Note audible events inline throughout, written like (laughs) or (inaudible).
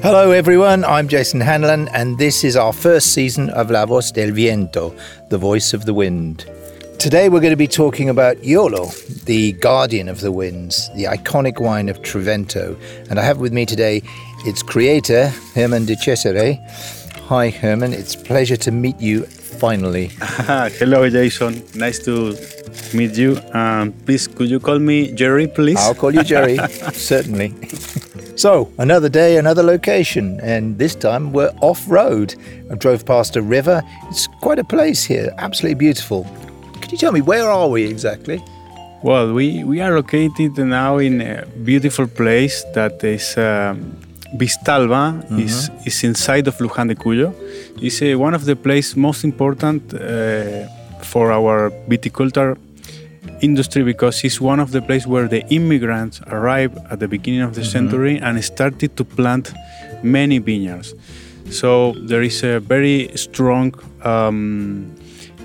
Hello, everyone. I'm Jason Hanlon, and this is our first season of La Voz del Viento, the voice of the wind. Today, we're going to be talking about Eolo, the guardian of the winds, the iconic wine of Trivento. And I have with me today its creator, Germán Di Césare. Hi, Germán. It's a pleasure to meet you finally. (laughs) Hello, Jason. Nice to meet you. Um, please, could you call me Jerry, please? I'll call you Jerry, (laughs) certainly. (laughs) So, another day, another location, and this time we're off road. I drove past a river. It's quite a place here, absolutely beautiful. Could you tell me where are we exactly? Well, we, we are located now in a beautiful place that is um, Vistalba, mm-hmm. is, is inside of Luján de Cuyo. It's uh, one of the places most important uh, for our viticulture industry because it's one of the places where the immigrants arrived at the beginning of the mm-hmm. century and started to plant many vineyards. So there is a very strong um,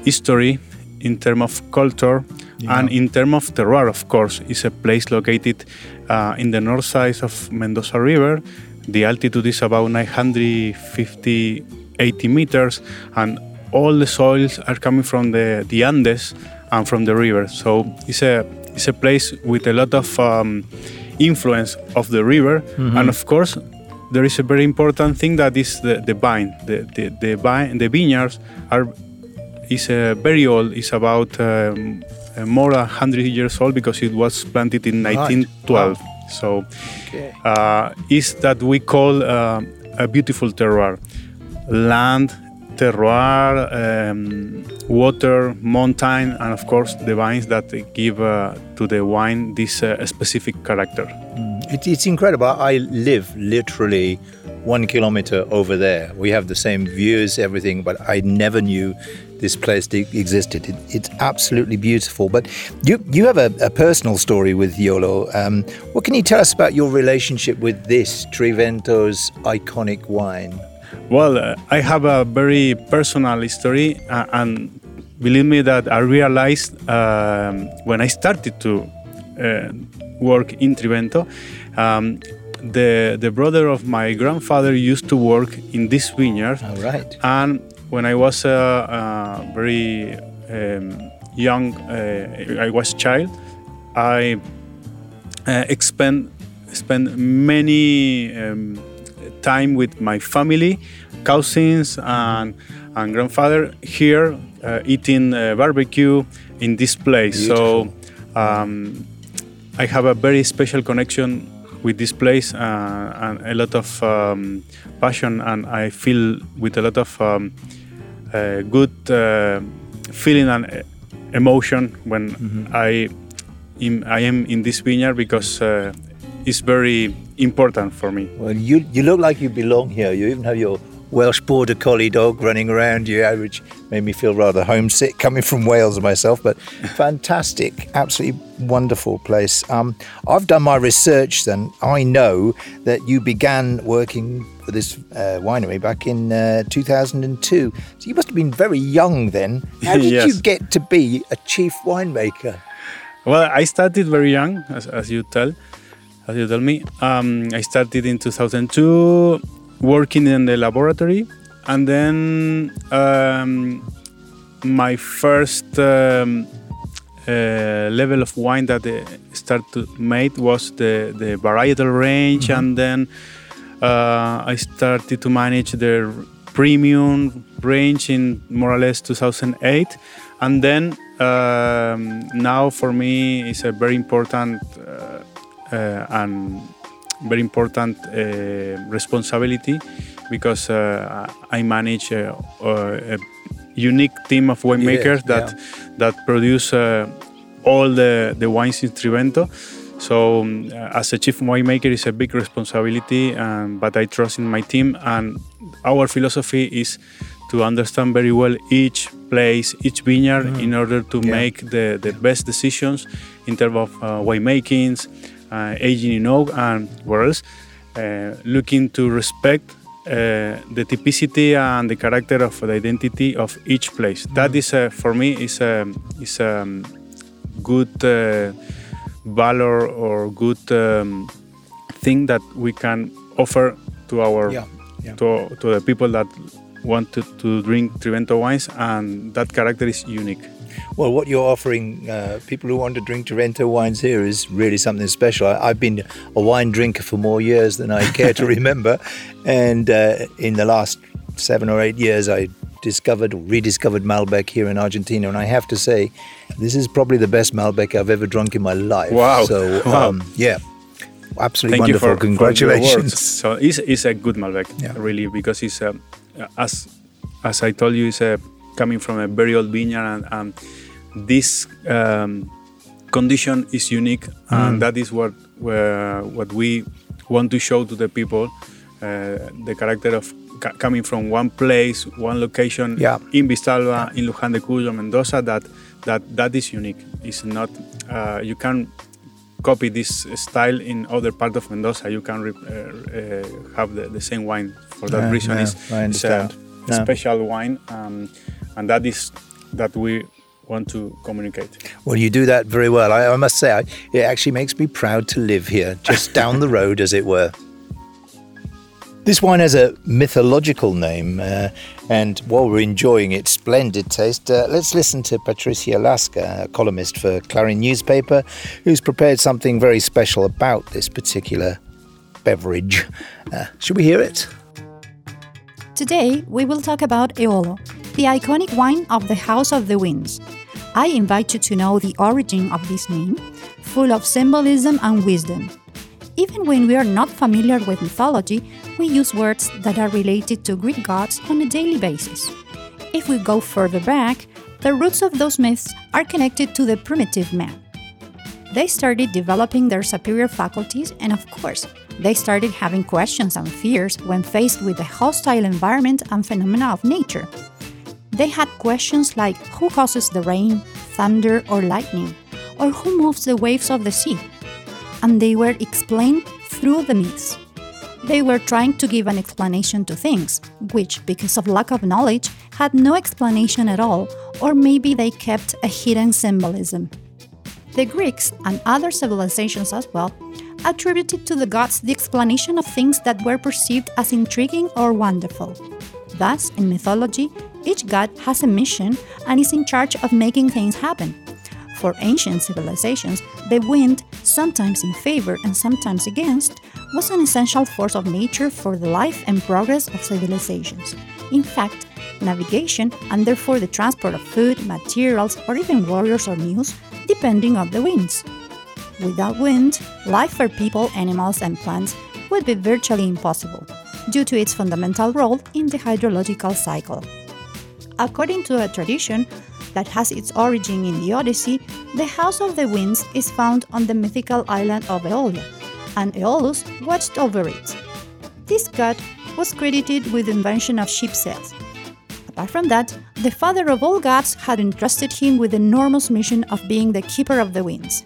history in terms of culture yeah. and in terms of terroir, of course. It's a place located uh, in the north side of Mendoza River. The altitude is about 950, 80 meters, and all the soils are coming from the, the Andes and from the river. So it's a it's a place with a lot of um, influence of the river, mm-hmm. and of course there is a very important thing that is the, the vine. The the the vine the vineyards are is uh, very old. It's about um, uh, more than 100 years old because it was planted in 1912. Wow. So okay. uh, is that we call uh, a beautiful terroir, land terroir, um, water, mountain, and of course the vines that give uh, to the wine this uh, specific character. Mm. It, it's incredible. I live literally one kilometer over there. We have the same views, everything, but I never knew this place existed. It, it's absolutely beautiful. But you you have a, a personal story with Eolo. Um, what can you tell us about your relationship with this Trivento's iconic wine? Well, uh, I have a very personal history, uh, and believe me that I realized um, when I started to uh, work in Trivento, um, the the brother of my grandfather used to work in this vineyard. All right. And when I was a, a very um, young, uh, I was child, I uh, spent spent many um, time with my family, cousins, and, and grandfather here uh, eating uh, barbecue in this place. Beautiful. So um, I have a very special connection with this place uh, and a lot of um, passion, and I feel with a lot of um, uh, good uh, feeling and uh, emotion when mm-hmm. I. I am in this vineyard because is very important for me. Well, you you look like you belong here. You even have your Welsh border collie dog running around you, which made me feel rather homesick coming from Wales myself. But (laughs) fantastic, absolutely wonderful place. Um, I've done my research. Then I know that you began working for this uh, winery back in uh, 2002. So you must have been very young then. (laughs) How did yes. you get to be a chief winemaker? Well, I started very young, as, as you tell as you tell me. Um, I started in 2002 working in the laboratory, and then um, my first um, uh, level of wine that I started to make was the, the varietal range, mm-hmm. and then uh, I started to manage the premium range in more or less 2008, and then um, now for me it's a very important uh, uh, and very important uh, responsibility because uh, I manage a, a, unique team of winemakers yeah, that yeah. that produce all the, the wines in Trivento. So, um, as a chief winemaker, it's a big responsibility, um, but I trust in my team. And our philosophy is to understand very well each place, each vineyard, mm. in order to yeah. make the, the best decisions in terms of uh, winemakings, uh, aging in oak and uh, looking to respect uh, the typicity and the character of the identity of each place. Mm. That is, for me, is a is a good valor or good um, thing that we can offer to our Yeah, yeah. To, to the people that want to, to drink Trivento wines, and that character is unique. Well, what you're offering uh, people who want to drink Trivento wines here is really something special. I, I've been a wine drinker for more years than I care to (laughs) remember, and uh, in the last seven or eight years, I discovered or rediscovered Malbec here in Argentina, and I have to say, this is probably the best Malbec I've ever drunk in my life. Wow. So, (laughs) Wow. um, yeah, absolutely Thank you wonderful. for, for Congratulations. words. so it's, it's a good Malbec, Yeah. really, because it's uh, as as I told you, it's uh, coming from a very old vineyard, and, and this um, condition is unique, and that is what what we want to show to the people. Uh, the character of ca- coming from one place, one location Yeah. in Vistalba, in Luján de Cuyo, Mendoza, that that that is unique. It's not uh, you can copy this style in other part of Mendoza. You can re- uh, uh, have the, the same wine. For that Yeah, reason, yeah, it's, it's a. Yeah. special wine, um, and that is that we want to communicate. Well, you do that very well. I, I must say, I, it actually makes me proud to live here, just (laughs) down the road, as it were. This wine has a mythological name, uh, and while we're enjoying its splendid taste, uh, let's listen to Patricia Lasca, a columnist for Clarin newspaper, who's prepared something very special about this particular beverage. Uh, should we hear it? Today, we will talk about Eolo, the iconic wine of the House of the Winds. I invite you to know the origin of this name, full of symbolism and wisdom. Even when we are not familiar with mythology, we use words that are related to Greek gods on a daily basis. If we go further back, the roots of those myths are connected to the primitive man. They started developing their superior faculties, and of course, they started having questions and fears when faced with the hostile environment and phenomena of nature. They had questions like who causes the rain, thunder, or lightning, or who moves the waves of the sea. And they were explained through the myths. They were trying to give an explanation to things, which, because of lack of knowledge, had no explanation at all, or maybe they kept a hidden symbolism. The Greeks and other civilizations as well attributed to the gods the explanation of things that were perceived as intriguing or wonderful. Thus, in mythology, each god has a mission and is in charge of making things happen. For ancient civilizations, the wind, sometimes in favor and sometimes against, was an essential force of nature for the life and progress of civilizations. In fact, navigation and therefore the transport of food, materials, or even warriors or news depending on the winds. Without wind, life for people, animals, and plants would be virtually impossible due to its fundamental role in the hydrological cycle. According to a tradition that has its origin in the Odyssey, the House of the Winds is found on the mythical island of Aeolia, and Aeolus watched over it. This god was credited with the invention of ship sails. Apart from that, the father of all gods had entrusted him with the enormous mission of being the keeper of the winds.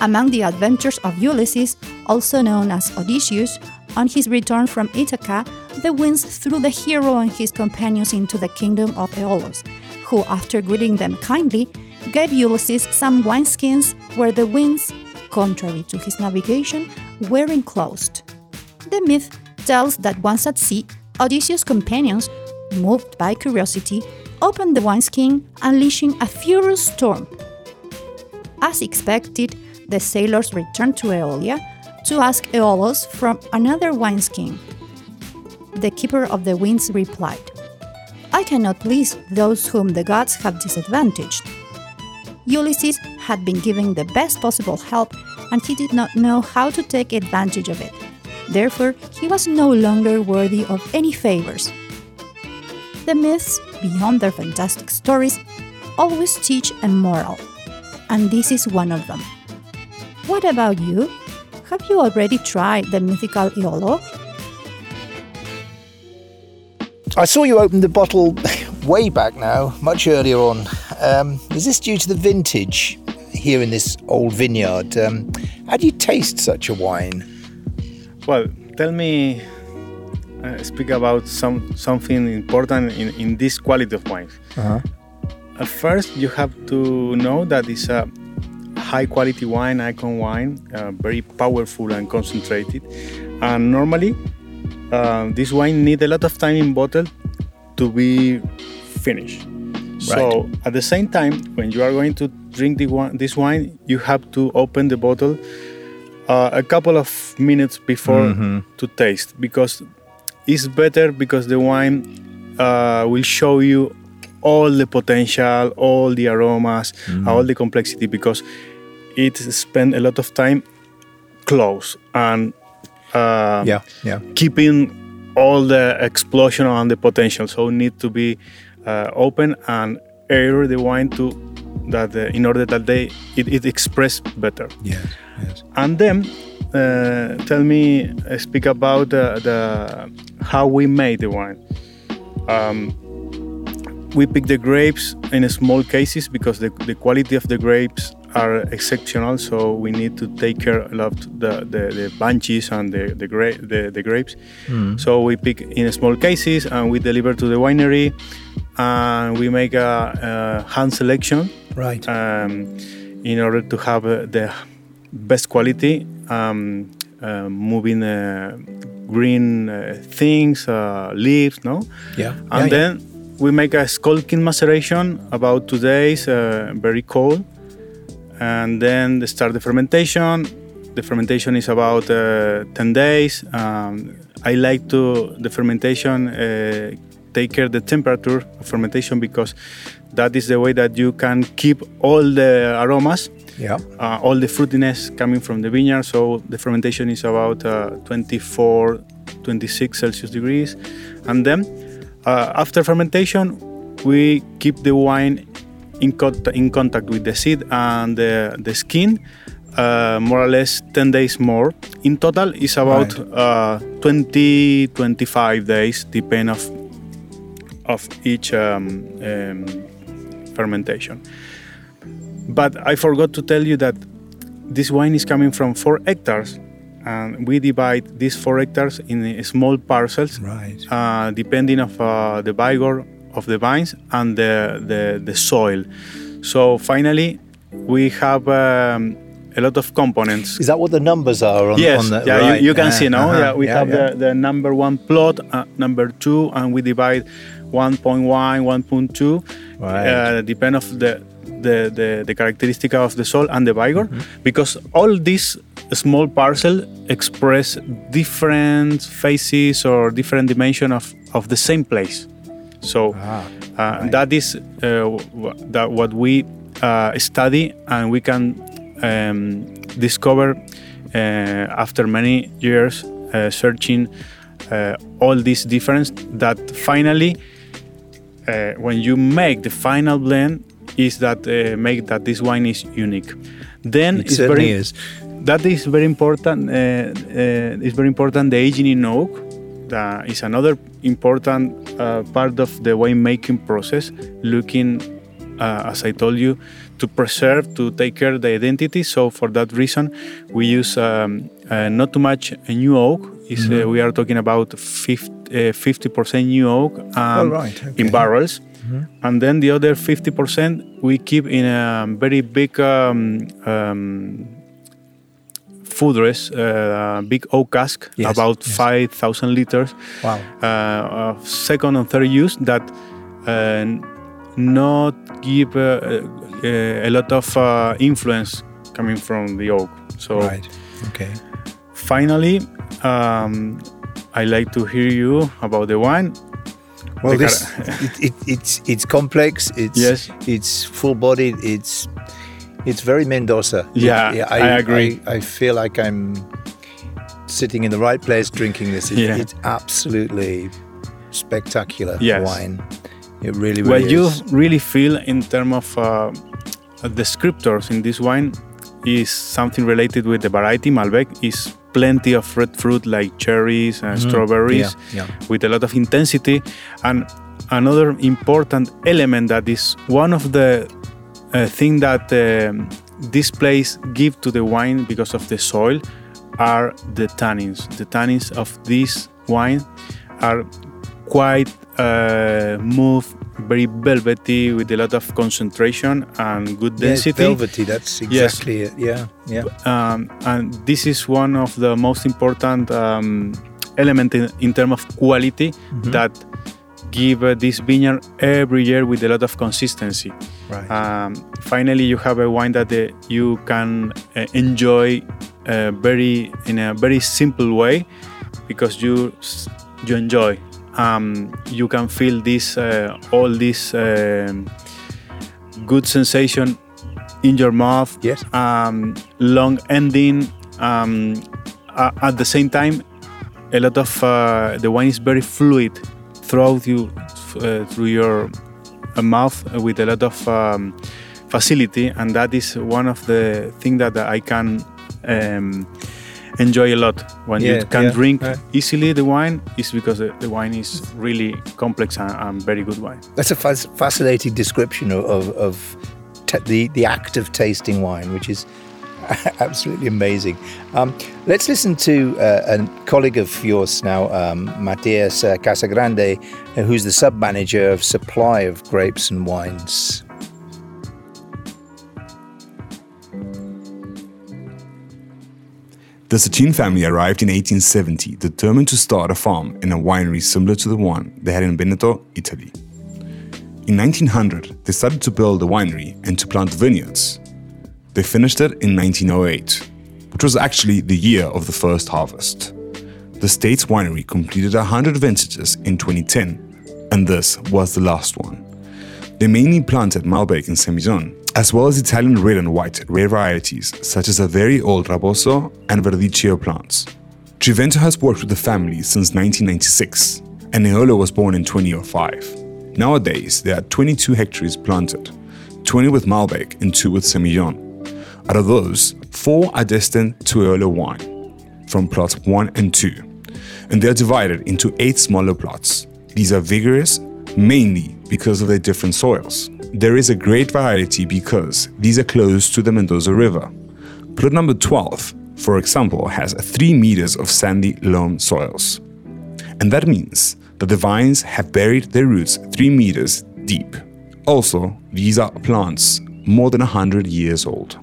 Among the adventures of Ulysses, also known as Odysseus, on his return from Ithaca, the winds threw the hero and his companions into the kingdom of Aeolus, who, after greeting them kindly, gave Ulysses some wineskins where the winds, contrary to his navigation, were enclosed. The myth tells that once at sea, Odysseus' companions, moved by curiosity, opened the wineskin, unleashing a furious storm. As expected, the sailors returned to Aeolia to ask Aeolus from another wineskin. The keeper of the winds replied, I cannot please those whom the gods have disadvantaged. Ulysses had been given the best possible help and he did not know how to take advantage of it. Therefore, he was no longer worthy of any favors. The myths, beyond their fantastic stories, always teach a moral, and this is one of them. What about you? Have you already tried the mythical Eolo? I saw you open the bottle (laughs) way back now, much earlier on. Um, is this due to the vintage here in this old vineyard? Um, how do you taste such a wine? Well, tell me, uh, speak about some something important in, in this quality of wines. Uh-huh. At first, you have to know that it's a high quality wine, icon wine, uh, very powerful and concentrated. and normally uh, this wine need a lot of time in bottle to be finished. So at the same time, when you are going to drink the this wine, you have to open the bottle uh, a couple of minutes before to taste because it's better because the wine uh, will show you all the potential, all the aromas, all the complexity because it spend a lot of time close and uh, Yeah, yeah. keeping all the explosion and the potential. So need to be uh, open and air the wine to that uh, in order that they it, it express better. Yes, yes. And then uh, tell me, uh, speak about the, the how we made the wine. Um, we pick the grapes in small cases because the, the quality of the grapes are exceptional. So we need to take care a lot the, the, the bunches and the the, gra- the, the grapes. So we pick in small cases and we deliver to the winery, and we make a, a hand selection Right. um, in order to have uh, the best quality, um, uh, moving uh, green uh, things, uh, leaves, no? yeah. And yeah, then we make a skulking maceration about two days, uh, very cold. And then they start the fermentation. The fermentation is about uh, 10 days. Um, I like to the fermentation uh, take care the temperature of fermentation because that is the way that you can keep all the aromas yeah. uh, all the fruitiness coming from the vineyard. So the fermentation is about uh, 24, 26 Celsius degrees. And then uh, after fermentation, we keep the wine in, cont- in contact with the seed and the, the skin. Uh, more or less 10 days more. In total, it's about uh, 20, 25 days, depend of of each um, um, fermentation. But I forgot to tell you that this wine is coming from four hectares, and we divide these four hectares in small parcels, Right. uh, depending of uh, the vigor of the vines and the, the, the soil. So finally, we have um, a lot of components. Is that what the numbers are on, Yes, on the yeah, right? you, you can see now. uh-huh. Yeah, we have yeah. The, the number one plot, uh, number two, and we divide 1.1, 1.2, Right. uh, depend of the, the, the, the characteristic of the soil and the vigor, Mm-hmm. because all these small parcel express different faces or different dimension of, of the same place. So Ah, uh, right. that is uh, w- that what we uh, study and we can um, discover uh, after many years uh, searching uh, all these difference that finally uh, when you make the final blend is that uh, make that this wine is unique then It it's certainly very is. that is very important. Uh, uh, it's very important. The aging in oak that is another important uh, part of the winemaking process. Looking, uh, as I told you, to preserve, to take care of the identity. So for that reason, we use um, uh, not too much new oak. Is uh, we are talking about 50 percent new oak um, Oh, right, in okay. barrels. And then the other 50% we keep in a very big um, foudres, uh, big oak cask, Yes, about yes. 5,000 liters, Wow. uh, of second and third use that uh, not give uh, uh, a lot of uh, influence coming from the oak. So Right. Okay. finally, um, I like to hear you about the wine. Well, this it, it, it's it's complex. It's Yes. It's full bodied. It's it's very Mendoza. Yeah, I agree. I, I feel like I'm sitting in the right place drinking this. It, Yeah. It's absolutely spectacular Yes. wine. It really, really what you really feel in terms of uh, descriptors in this wine is something related with the variety Malbec is plenty of red fruit like cherries and strawberries Mm-hmm. Yeah, yeah. with a lot of intensity and another important element that is one of the uh, thing that um, this place give to the wine because of the soil are the tannins the tannins of this wine are quite uh, move very velvety with a lot of concentration and good Yeah, density. velvety. That's exactly it. Yeah, yeah. um, and this is one of the most important um, element in, in terms of quality Mm-hmm. that give uh, this vineyard every year with a lot of consistency. Right. Um, finally, you have a wine that uh, you can uh, enjoy uh, very in a very simple way because you you enjoy. Um, you can feel this uh, all this um good sensation in your mouth yes. um, long ending. Um, at the same time, a lot of uh, the wine is very fluid throughout you uh, through your uh, mouth with a lot of um, facility, and that is one of the things that I can um, enjoy a lot. When Yeah, you can yeah, drink right. easily the wine, is because the, the wine is really complex and, and very good wine. That's a fas- fascinating description of, of, of the, the act of tasting wine, which is (laughs) absolutely amazing. Um, let's listen to uh, a colleague of yours now, um, Matias uh, Casagrande, uh, who's the sub manager of supply of grapes and wines. The Sachin family arrived in 1870, determined to start a farm in a winery similar to the one they had in Veneto, Italy. In 1900, they started to build a winery and to plant vineyards. They finished it in 1908, which was actually the year of the first harvest. The state's winery completed 100 vintages in 2010, and this was the last one. They mainly planted Malbec and Semillon, as well as Italian red and white rare varieties such as a very old Refosco and Verdicchio plants. Trivento has worked with the family since 1996, and Eolo was born in 2005. Nowadays, there are 22 hectares planted, 20 with Malbec and 2 with Semillon. Out of those, 4 are destined to Eolo wine, from plots 1 and 2, and they are divided into 8 smaller plots. These are vigorous mainly because of their different soils. There is a great variety because these are close to the Mendoza River. Plot number 12, for example, has 3 meters of sandy loam soils. And that means that the vines have buried their roots 3 meters deep. Also, these are plants more than 100 years old.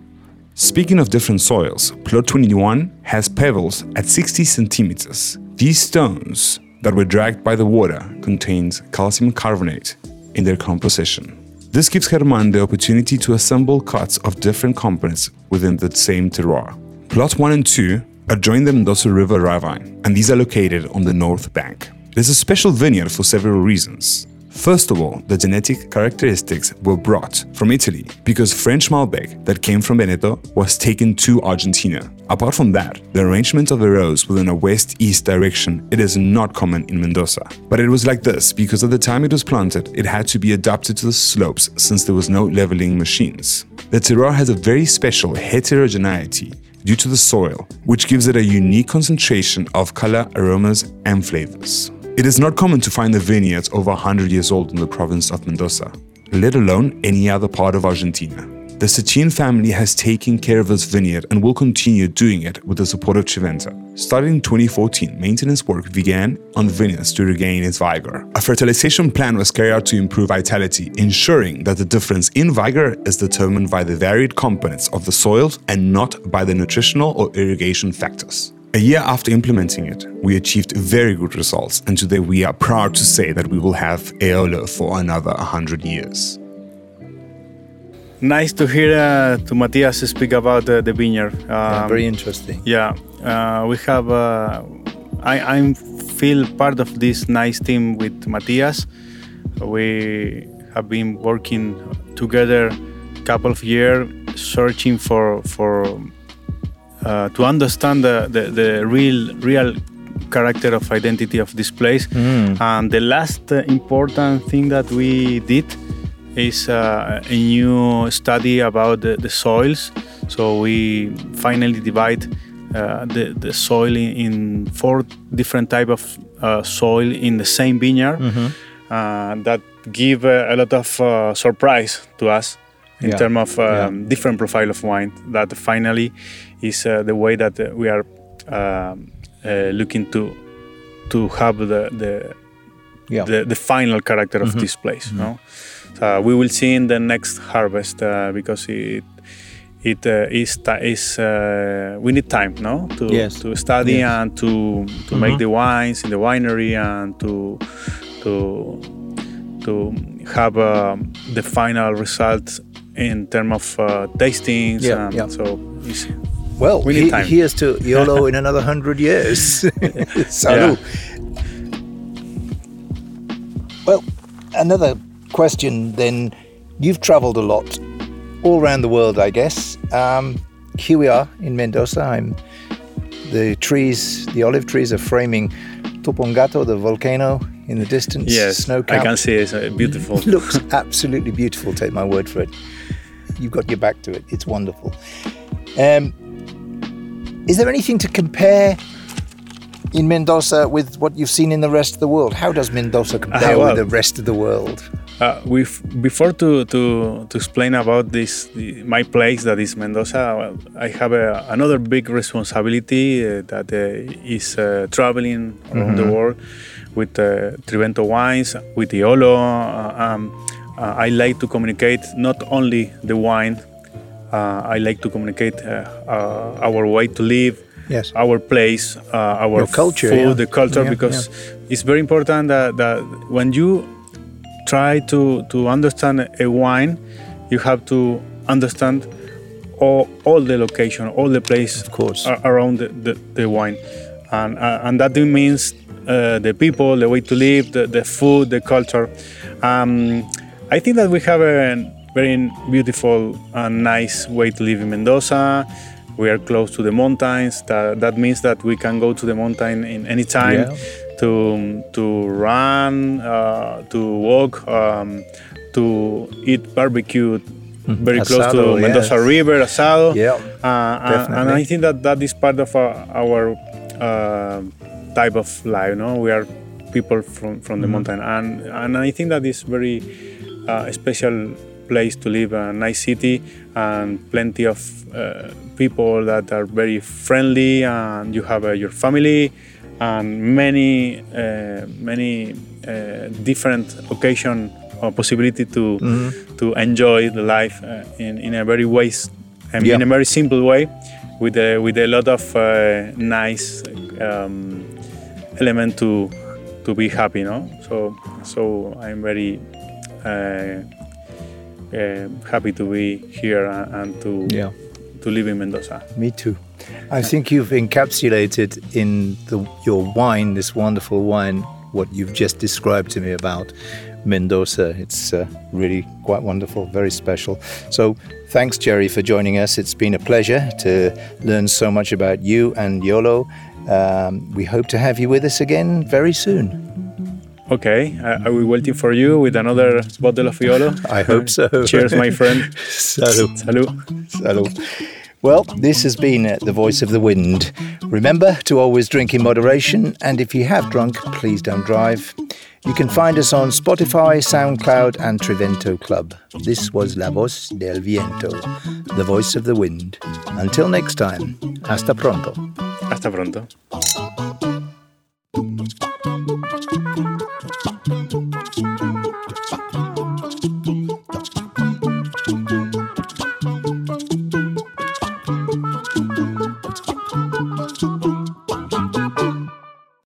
Speaking of different soils, plot 21 has pebbles at 60 centimeters. These stones that were dragged by the water contains calcium carbonate in their composition. This gives Germán the opportunity to assemble cuts of different components within the same terroir. Plot 1 and 2 adjoin the Mendoza River ravine, and these are located on the north bank. It is a special vineyard for several reasons. First of all, the genetic characteristics were brought from Italy because French Malbec that came from Veneto was taken to Argentina. Apart from that, the arrangement of the rows within a west-east direction, it is not common in Mendoza. But it was like this because at the time it was planted, it had to be adapted to the slopes since there was no leveling machines. The terroir has a very special heterogeneity due to the soil, which gives it a unique concentration of color, aromas, and flavors. It is not common to find a vineyard over 100 years old in the province of Mendoza, let alone any other part of Argentina. The Sachin family has taken care of this vineyard and will continue doing it with the support of Trivento. Starting in 2014, maintenance work began on the vineyards to regain its vigor. A fertilization plan was carried out to improve vitality, ensuring that the difference in vigor is determined by the varied components of the soils and not by the nutritional or irrigation factors. A year after implementing it, we achieved very good results, and today we are proud to say that we will have Eolo for another 100 years. Nice to hear uh, to Matthias speak about uh, the vineyard. Yeah, Um, very interesting. Yeah, uh, we have. Uh, I I feel part of this nice team with Matthias. We have been working together a couple of years, searching for for uh, to understand the, the, the real real character of identity of this place. And the last uh, important thing that we did is uh, a new study about the, the soils. So we finally divide uh, the, the soil in, in four different type of uh, soil in the same vineyard. Uh, that give uh, a lot of surprise to us in Yeah. terms of um, Yeah. different profile of wine. That finally is uh, the way that uh, we are um, uh, looking to to have the, the Yeah. the, the final character of this place. No, so we will see in the next harvest uh, because it it uh, is is uh, we need time no to Yes. to study Yes. and to to make the wines in the winery and to to to have um, the final result in terms of uh, tastings Yeah, and yeah. so it's, Well, We need he- time. here's to Eolo in another hundred years. (laughs) (laughs) Salud. Well, another question then. You've traveled a lot, all around the world, I guess. Um, here we are in Mendoza. I'm, the trees, the olive trees are framing Tupungato, the volcano in the distance. yes snow I can see it's uh, beautiful (laughs) looks absolutely beautiful. Take my word for it. You've got your back to it. It's wonderful. Um, is there anything to compare in Mendoza with what you've seen in the rest of the world? How does Mendoza compare well- with the rest of the world? Uh, before to, to, to explain about this the, my place that is Mendoza, well, I have a, another big responsibility uh, that uh, is uh, traveling around the world with uh, Trivento wines, with Eolo. Uh, um, uh, I like to communicate not only the wine. Uh, I like to communicate uh, uh, our way to live, Yes. our place, uh, our Your culture, food, yeah. the culture, Yeah, because it's very important that, that when you try to, to understand a wine, you have to understand all, all the location, all the place Of course. around the, the, the wine. And, uh, and that means uh, the people, the way to live, the, the food, the culture. Um, I think that we have a very beautiful and nice way to live in Mendoza. We are close to the mountains. That, that means that we can go to the mountain in any time Yeah. to to run, uh, to walk, um, to eat barbecue. Very close to Mendoza yes. River, asado. Yeah, Uh, and- and. I think that that is part of our, our uh, type of life. No, we are people from, from Mm-hmm. the mountain, and and I think that is very uh, special place to live, a nice city, and plenty of uh, people that are very friendly, and you have uh, your family, and many uh, many uh, different occasion or possibility to Mm-hmm. to enjoy the life uh, in in a very ways and Yeah. in a very simple way with a with a lot of uh, nice um, element to to be happy no so so i'm very happy to be here and, and to Yeah. to live in mendoza Me too. I think you've encapsulated in the, your wine, this wonderful wine, what you've just described to me about Mendoza. It's uh, really quite wonderful, very special. So, thanks, Jerry, for joining us. It's been a pleasure to learn so much about you and Eolo. Um, we hope to have you with us again very soon. Okay I, I will waiting for you with another bottle of Eolo. I hope so. cheers my friend Salud. salud Salud. Well, this has been uh, The Voice of the Wind. Remember to always drink in moderation, and if you have drunk, please don't drive. You can find us on Spotify, SoundCloud, and Trivento Club. This was La Voz del Viento, The Voice of the Wind. Until next time, hasta pronto. hasta pronto